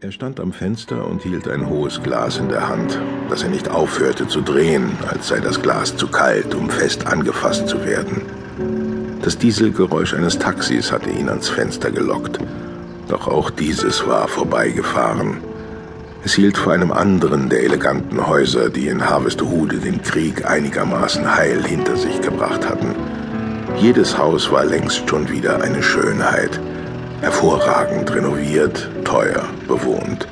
Er stand am Fenster und hielt ein hohes Glas in der Hand, das er nicht aufhörte zu drehen, als sei das Glas zu kalt, um fest angefasst zu werden. Das Dieselgeräusch eines Taxis hatte ihn ans Fenster gelockt, doch auch dieses war vorbeigefahren. Es hielt vor einem anderen der eleganten Häuser, die in Harvestehude den Krieg einigermaßen heil hinter sich gebracht hatten. Jedes Haus war längst schon wieder eine Schönheit, hervorragend renoviert, teuer bewohnt,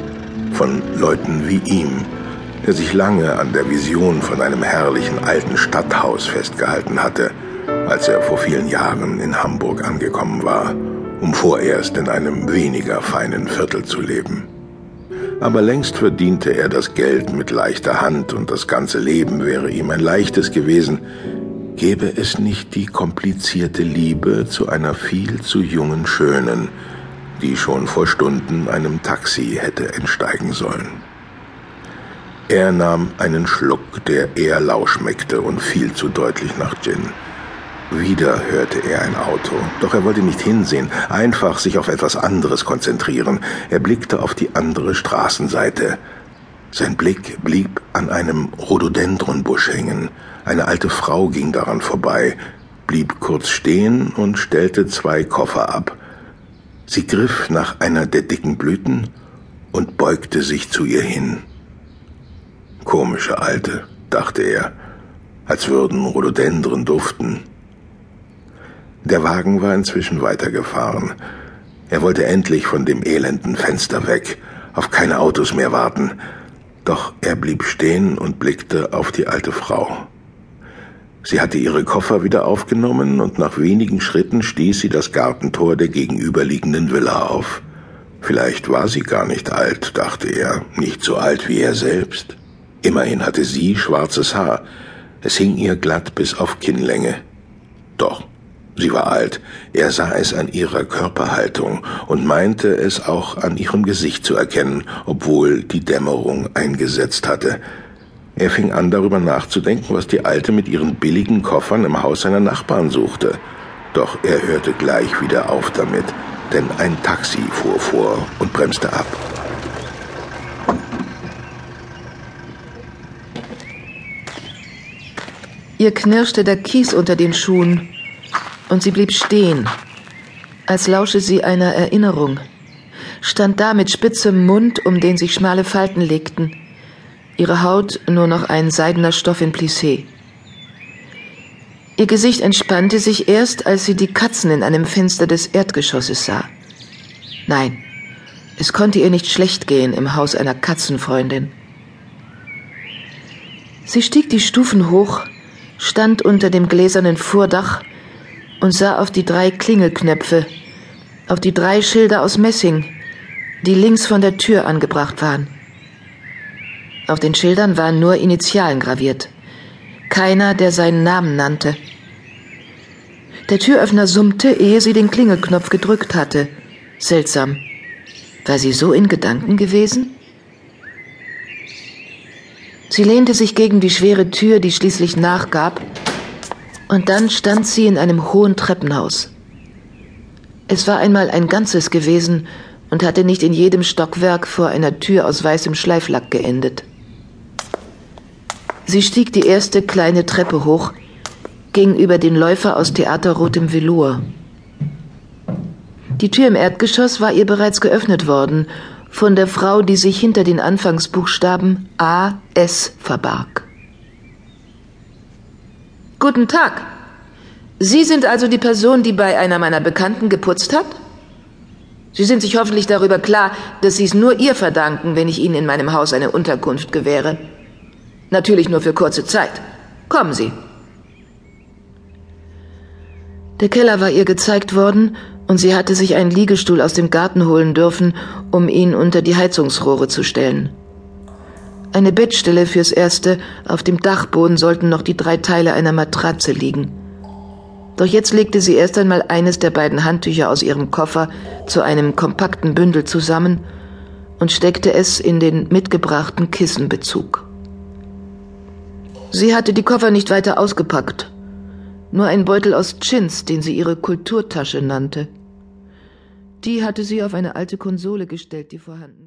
von Leuten wie ihm, der sich lange an der Vision von einem herrlichen alten Stadthaus festgehalten hatte, als er vor vielen Jahren in Hamburg angekommen war, um vorerst in einem weniger feinen Viertel zu leben. Aber längst verdiente er das Geld mit leichter Hand und das ganze Leben wäre ihm ein leichtes gewesen, gäbe es nicht die komplizierte Liebe zu einer viel zu jungen Schönen, die schon vor Stunden einem Taxi hätte entsteigen sollen. Er nahm einen Schluck, der eher lau schmeckte und viel zu deutlich nach Gin. Wieder hörte er ein Auto, doch er wollte nicht hinsehen, einfach sich auf etwas anderes konzentrieren. Er blickte auf die andere Straßenseite. Sein Blick blieb an einem Rhododendronbusch hängen. Eine alte Frau ging daran vorbei, blieb kurz stehen und stellte zwei Koffer ab. Sie griff nach einer der dicken Blüten und beugte sich zu ihr hin. Komische Alte, dachte er, als würden Rhododendren duften. Der Wagen war inzwischen weitergefahren. Er wollte endlich von dem elenden Fenster weg, auf keine Autos mehr warten. Doch er blieb stehen und blickte auf die alte Frau. Sie hatte ihre Koffer wieder aufgenommen und nach wenigen Schritten stieß sie das Gartentor der gegenüberliegenden Villa auf. Vielleicht war sie gar nicht alt, dachte er, nicht so alt wie er selbst. Immerhin hatte sie schwarzes Haar. Es hing ihr glatt bis auf Kinnlänge. Doch, sie war alt. Er sah es an ihrer Körperhaltung und meinte es auch an ihrem Gesicht zu erkennen, obwohl die Dämmerung eingesetzt hatte. Er fing an, darüber nachzudenken, was die Alte mit ihren billigen Koffern im Haus seiner Nachbarn suchte. Doch er hörte gleich wieder auf damit, denn ein Taxi fuhr vor und bremste ab. Ihr knirschte der Kies unter den Schuhen und sie blieb stehen, als lausche sie einer Erinnerung, stand da mit spitzem Mund, um den sich schmale Falten legten ihre Haut nur noch ein seidener Stoff in Plissé. Ihr Gesicht entspannte sich erst, als sie die Katzen in einem Fenster des Erdgeschosses sah. Nein, es konnte ihr nicht schlecht gehen im Haus einer Katzenfreundin. Sie stieg die Stufen hoch, stand unter dem gläsernen Vordach und sah auf die drei Klingelknöpfe, auf die drei Schilder aus Messing, die links von der Tür angebracht waren. Auf den Schildern waren nur Initialen graviert. Keiner, der seinen Namen nannte. Der Türöffner summte, ehe sie den Klingelknopf gedrückt hatte. Seltsam. War sie so in Gedanken gewesen? Sie lehnte sich gegen die schwere Tür, die schließlich nachgab, und dann stand sie in einem hohen Treppenhaus. Es war einmal ein ganzes gewesen und hatte nicht in jedem Stockwerk vor einer Tür aus weißem Schleiflack geendet. Sie stieg die erste kleine Treppe hoch, ging über den Läufer aus theaterrotem Velour. Die Tür im Erdgeschoss war ihr bereits geöffnet worden, von der Frau, die sich hinter den Anfangsbuchstaben A S verbarg. Guten Tag. Sie sind also die Person, die bei einer meiner Bekannten geputzt hat? Sie sind sich hoffentlich darüber klar, dass Sie es nur ihr verdanken, wenn ich Ihnen in meinem Haus eine Unterkunft gewähre. Natürlich nur für kurze Zeit. Kommen Sie. Der Keller war ihr gezeigt worden, und sie hatte sich einen Liegestuhl aus dem Garten holen dürfen, um ihn unter die Heizungsrohre zu stellen. Eine Bettstelle fürs Erste, auf dem Dachboden sollten noch die drei Teile einer Matratze liegen. Doch jetzt legte sie erst einmal eines der beiden Handtücher aus ihrem Koffer zu einem kompakten Bündel zusammen und steckte es in den mitgebrachten Kissenbezug. Sie hatte die Koffer nicht weiter ausgepackt. Nur ein Beutel aus Chins, den sie ihre Kulturtasche nannte. Die hatte sie auf eine alte Konsole gestellt, die vorhanden